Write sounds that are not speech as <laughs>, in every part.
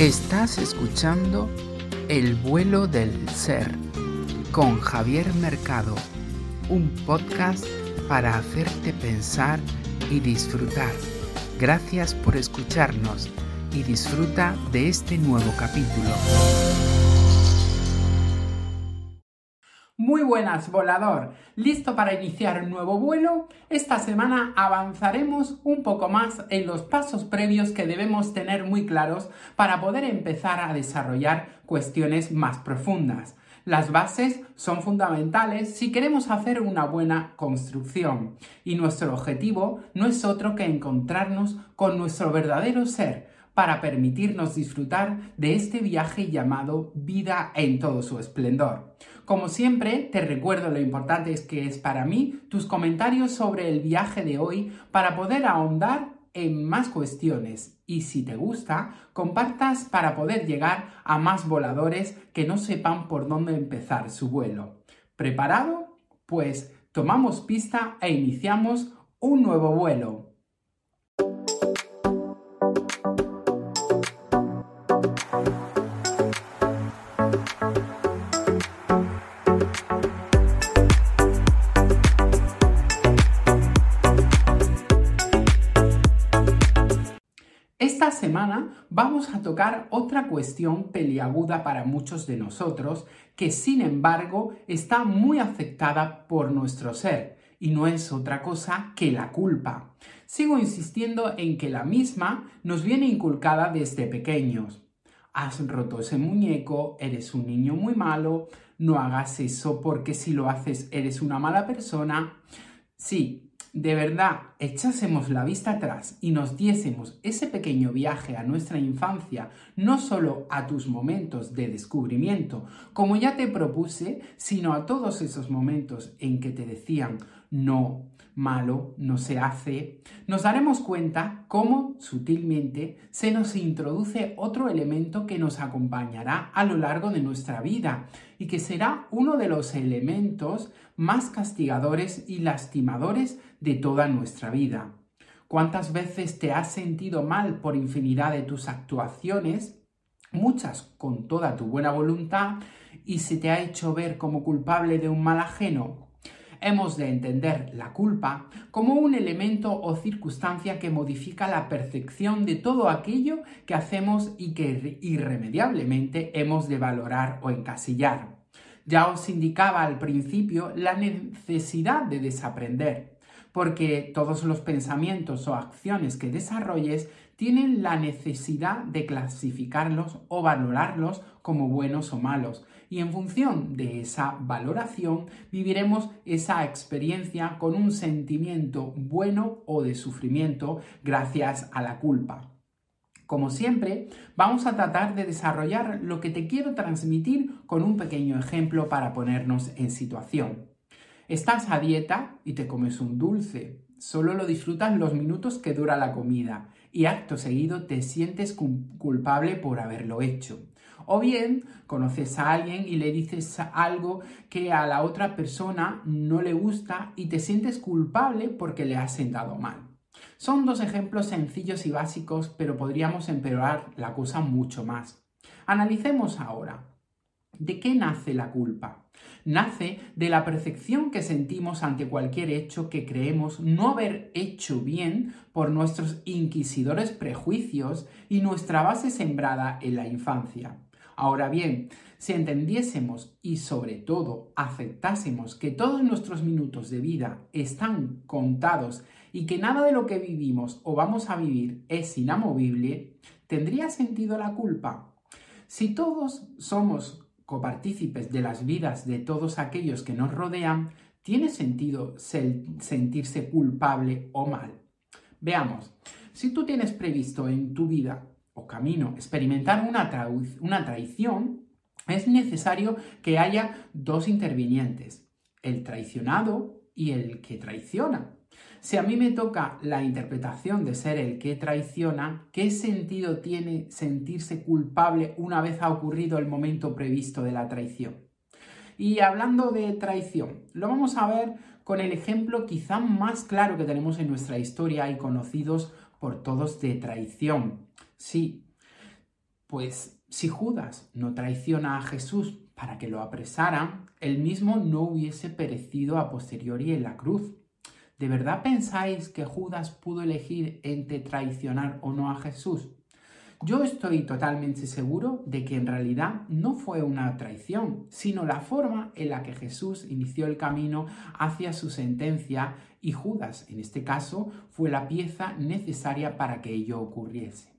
Estás escuchando El vuelo del ser con Javier Mercado, un podcast para hacerte pensar y disfrutar. Gracias por escucharnos y disfruta de este nuevo capítulo. Muy buenas, volador. ¿Listo para iniciar un nuevo vuelo? Esta semana avanzaremos un poco más en los pasos previos que debemos tener muy claros para poder empezar a desarrollar cuestiones más profundas. Las bases son fundamentales si queremos hacer una buena construcción y nuestro objetivo no es otro que encontrarnos con nuestro verdadero ser para permitirnos disfrutar de este viaje llamado vida en todo su esplendor. Como siempre, te recuerdo lo importante es que es para mí tus comentarios sobre el viaje de hoy para poder ahondar en más cuestiones y si te gusta, compartas para poder llegar a más voladores que no sepan por dónde empezar su vuelo. ¿Preparado? Pues tomamos pista e iniciamos un nuevo vuelo. Vamos a tocar otra cuestión peliaguda para muchos de nosotros que sin embargo está muy afectada por nuestro ser y no es otra cosa que la culpa. Sigo insistiendo en que la misma nos viene inculcada desde pequeños. Has roto ese muñeco, eres un niño muy malo, no hagas eso porque si lo haces eres una mala persona. Sí, de verdad echásemos la vista atrás y nos diésemos ese pequeño viaje a nuestra infancia, no solo a tus momentos de descubrimiento, como ya te propuse, sino a todos esos momentos en que te decían no, malo, no se hace, nos daremos cuenta cómo sutilmente se nos introduce otro elemento que nos acompañará a lo largo de nuestra vida y que será uno de los elementos más castigadores y lastimadores de toda nuestra vida. ¿Cuántas veces te has sentido mal por infinidad de tus actuaciones? Muchas con toda tu buena voluntad y se te ha hecho ver como culpable de un mal ajeno hemos de entender la culpa como un elemento o circunstancia que modifica la percepción de todo aquello que hacemos y que irremediablemente hemos de valorar o encasillar. Ya os indicaba al principio la necesidad de desaprender, porque todos los pensamientos o acciones que desarrolles tienen la necesidad de clasificarlos o valorarlos como buenos o malos, y en función de esa valoración viviremos esa experiencia con un sentimiento bueno o de sufrimiento gracias a la culpa. Como siempre, vamos a tratar de desarrollar lo que te quiero transmitir con un pequeño ejemplo para ponernos en situación. Estás a dieta y te comes un dulce. Solo lo disfrutas los minutos que dura la comida y acto seguido te sientes culpable por haberlo hecho. O bien conoces a alguien y le dices algo que a la otra persona no le gusta y te sientes culpable porque le has sentado mal. Son dos ejemplos sencillos y básicos, pero podríamos empeorar la cosa mucho más. Analicemos ahora. ¿De qué nace la culpa? Nace de la percepción que sentimos ante cualquier hecho que creemos no haber hecho bien por nuestros inquisidores prejuicios y nuestra base sembrada en la infancia. Ahora bien, si entendiésemos y sobre todo aceptásemos que todos nuestros minutos de vida están contados y que nada de lo que vivimos o vamos a vivir es inamovible, ¿tendría sentido la culpa? Si todos somos copartícipes de las vidas de todos aquellos que nos rodean, ¿tiene sentido sentirse culpable o mal? Veamos, si tú tienes previsto en tu vida camino, experimentar una, una traición, es necesario que haya dos intervinientes, el traicionado y el que traiciona. Si a mí me toca la interpretación de ser el que traiciona, ¿qué sentido tiene sentirse culpable una vez ha ocurrido el momento previsto de la traición? Y hablando de traición, lo vamos a ver con el ejemplo quizá más claro que tenemos en nuestra historia y conocidos por todos de traición. Sí, Pues si Judas no traiciona a Jesús para que lo apresaran, él mismo no hubiese perecido a posteriori en la cruz. ¿De verdad pensáis que Judas pudo elegir entre traicionar o no a Jesús? Yo estoy totalmente seguro de que en realidad no fue una traición, sino la forma en la que Jesús inició el camino hacia su sentencia y Judas, en este caso, fue la pieza necesaria para que ello ocurriese.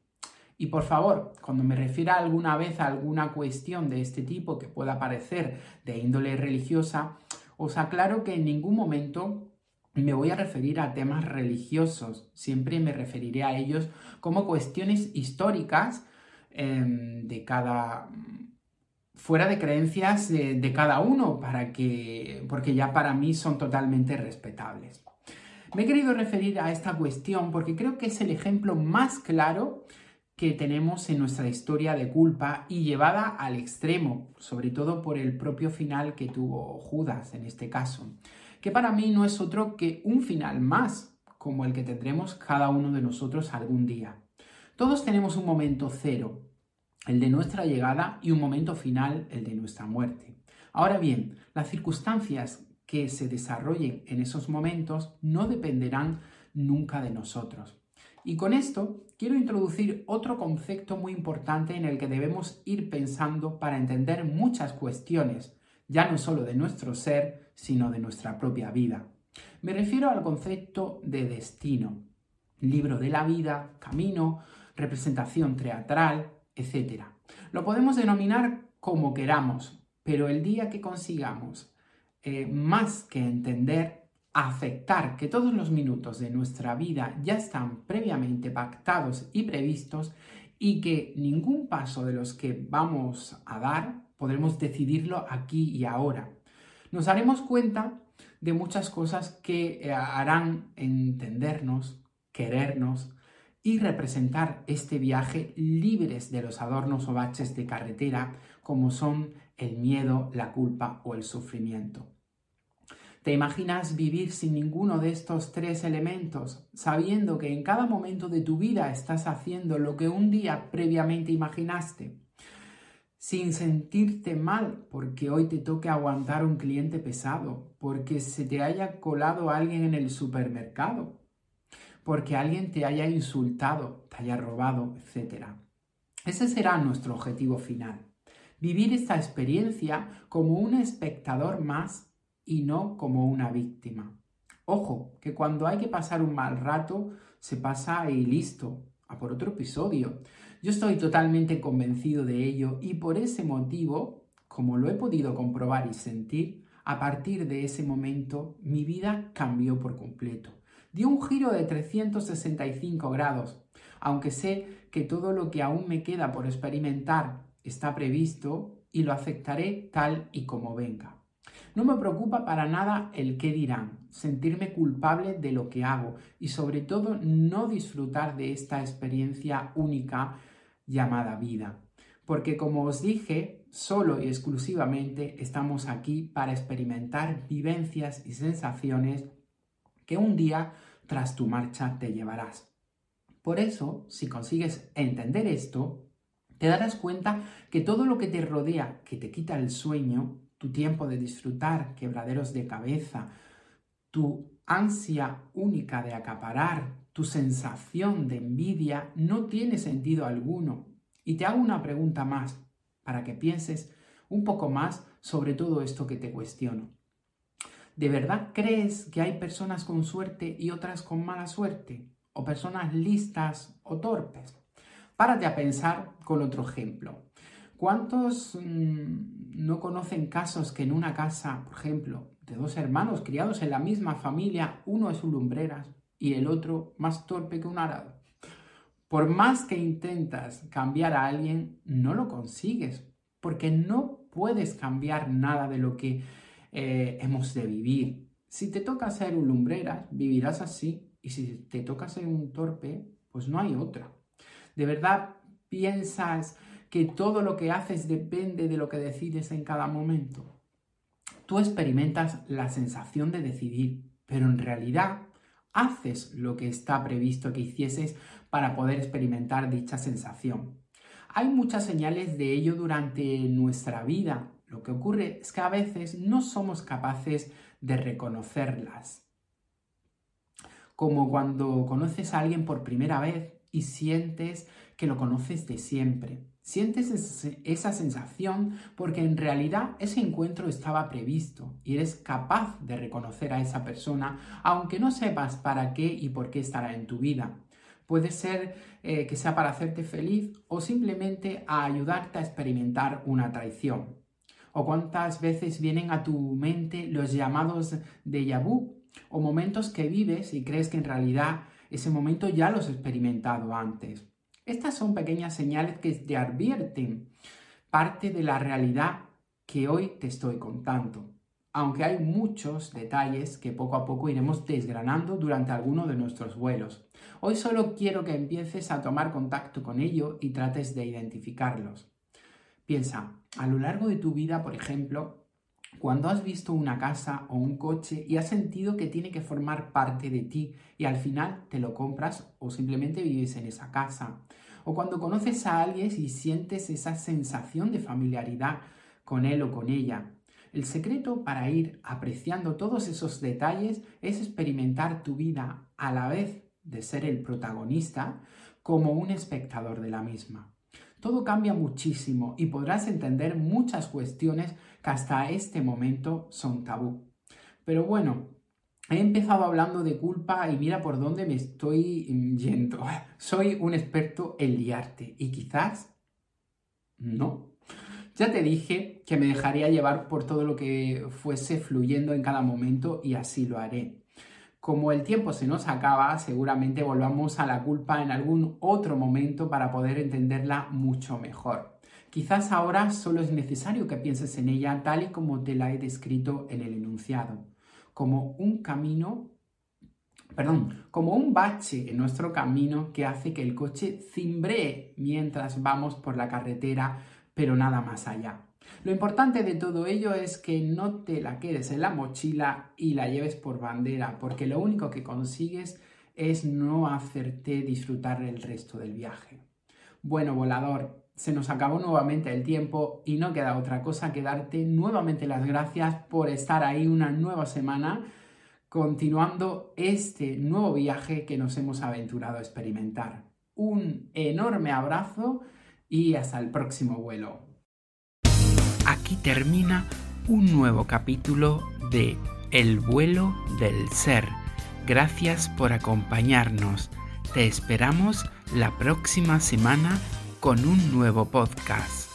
Y por favor, cuando me refiera alguna vez a alguna cuestión de este tipo que pueda parecer de índole religiosa, os aclaro que en ningún momento me voy a referir a temas religiosos, siempre me referiré a ellos como cuestiones históricas em, de cada fuera de creencias de, cada uno para que porque ya para mí son totalmente respetables. Me he querido referir a esta cuestión porque creo que es el ejemplo más claro que tenemos en nuestra historia de culpa y llevada al extremo, sobre todo por el propio final que tuvo Judas en este caso, que para mí no es otro que un final más, como el que tendremos cada uno de nosotros algún día. Todos tenemos un momento cero, el de nuestra llegada, y un momento final, el de nuestra muerte. Ahora bien, las circunstancias que se desarrollen en esos momentos no dependerán nunca de nosotros. Y con esto quiero introducir otro concepto muy importante en el que debemos ir pensando para entender muchas cuestiones, ya no solo de nuestro ser, sino de nuestra propia vida. Me refiero al concepto de destino, libro de la vida, camino, representación teatral, etc. Lo podemos denominar como queramos, pero el día que consigamos eh, más que entender aceptar que todos los minutos de nuestra vida ya están previamente pactados y previstos y que ningún paso de los que vamos a dar podremos decidirlo aquí y ahora. Nos daremos cuenta de muchas cosas que eh, harán entendernos, querernos y representar este viaje libres de los adornos o baches de carretera como son el miedo, la culpa o el sufrimiento. ¿Te imaginas vivir sin ninguno de estos tres elementos, sabiendo que en cada momento de tu vida estás haciendo lo que un día previamente imaginaste? Sin sentirte mal porque hoy te toque aguantar un cliente pesado, porque se te haya colado alguien en el supermercado, porque alguien te haya insultado, te haya robado, etc. Ese será nuestro objetivo final. Vivir esta experiencia como un espectador más y no como una víctima. Ojo, que cuando hay que pasar un mal rato, se pasa y listo, a por otro episodio. Yo estoy totalmente convencido de ello y por ese motivo, como lo he podido comprobar y sentir, a partir de ese momento mi vida cambió por completo. Dio un giro de 365 grados, aunque sé que todo lo que aún me queda por experimentar está previsto y lo aceptaré tal y como venga. No me preocupa para nada el qué dirán, sentirme culpable de lo que hago y sobre todo no disfrutar de esta experiencia única llamada vida. Porque como os dije, solo y exclusivamente estamos aquí para experimentar vivencias y sensaciones que un día tras tu marcha te llevarás. Por eso, si consigues entender esto, te darás cuenta que todo lo que te rodea, que te quita el sueño, tu tiempo de disfrutar, quebraderos de cabeza, tu ansia única de acaparar, tu sensación de envidia, no tiene sentido alguno. Y te hago una pregunta más, para que pienses un poco más sobre todo esto que te cuestiono. ¿De verdad crees que hay personas con suerte y otras con mala suerte? ¿O personas listas o torpes? Párate a pensar con otro ejemplo. ¿Cuántos mm, no conocen casos que en una casa, por ejemplo, de dos hermanos criados en la misma familia, uno es un lumbreras y el otro más torpe que un arado? Por más que intentas cambiar a alguien, no lo consigues, porque no puedes cambiar nada de lo que eh, hemos de vivir. Si te toca ser un lumbreras, vivirás así, y si te toca ser un torpe, pues no hay otra. ¿De verdad piensas que todo lo que haces depende de lo que decides en cada momento. Tú experimentas la sensación de decidir, pero en realidad haces lo que está previsto que hicieses para poder experimentar dicha sensación. Hay muchas señales de ello durante nuestra vida. Lo que ocurre es que a veces no somos capaces de reconocerlas. Como cuando conoces a alguien por primera vez y sientes que lo conoces de siempre. Sientes esa sensación porque en realidad ese encuentro estaba previsto y eres capaz de reconocer a esa persona aunque no sepas para qué y por qué estará en tu vida. Puede ser eh, que sea para hacerte feliz o simplemente a ayudarte a experimentar una traición. O cuántas veces vienen a tu mente los llamados de vu o momentos que vives y crees que en realidad ese momento ya los has experimentado antes. Estas son pequeñas señales que te advierten parte de la realidad que hoy te estoy contando aunque hay muchos detalles que poco a poco iremos desgranando durante alguno de nuestros vuelos. Hoy solo quiero que empieces a tomar contacto con ello y trates de identificarlos. Piensa, a lo largo de tu vida, por ejemplo, cuando has visto una casa o un coche y has sentido que tiene que formar parte de ti y al final te lo compras o simplemente vives en esa casa. O cuando conoces a alguien y sientes esa sensación de familiaridad con él o con ella. El secreto para ir apreciando todos esos detalles es experimentar tu vida a la vez de ser el protagonista como un espectador de la misma. Todo cambia muchísimo y podrás entender muchas cuestiones que hasta este momento son tabú. Pero bueno, he empezado hablando de culpa y mira por dónde me estoy yendo. <laughs> Soy un experto en liarte y quizás no. Ya te dije que me dejaría llevar por todo lo que fuese fluyendo en cada momento y así lo haré. Como el tiempo se nos acaba, seguramente volvamos a la culpa en algún otro momento para poder entenderla mucho mejor. Quizás ahora solo es necesario que pienses en ella tal y como te la he descrito en el enunciado, como un camino, perdón, como un bache en nuestro camino que hace que el coche cimbree mientras vamos por la carretera pero nada más allá. Lo importante de todo ello es que no te la quedes en la mochila y la lleves por bandera, porque lo único que consigues es no hacerte disfrutar el resto del viaje. Bueno, volador, se nos acabó nuevamente el tiempo y no queda otra cosa que darte nuevamente las gracias por estar ahí una nueva semana continuando este nuevo viaje que nos hemos aventurado a experimentar. Un enorme abrazo y hasta el próximo vuelo. Termina un nuevo capítulo de El vuelo del ser. Gracias por acompañarnos. Te esperamos la próxima semana con un nuevo podcast.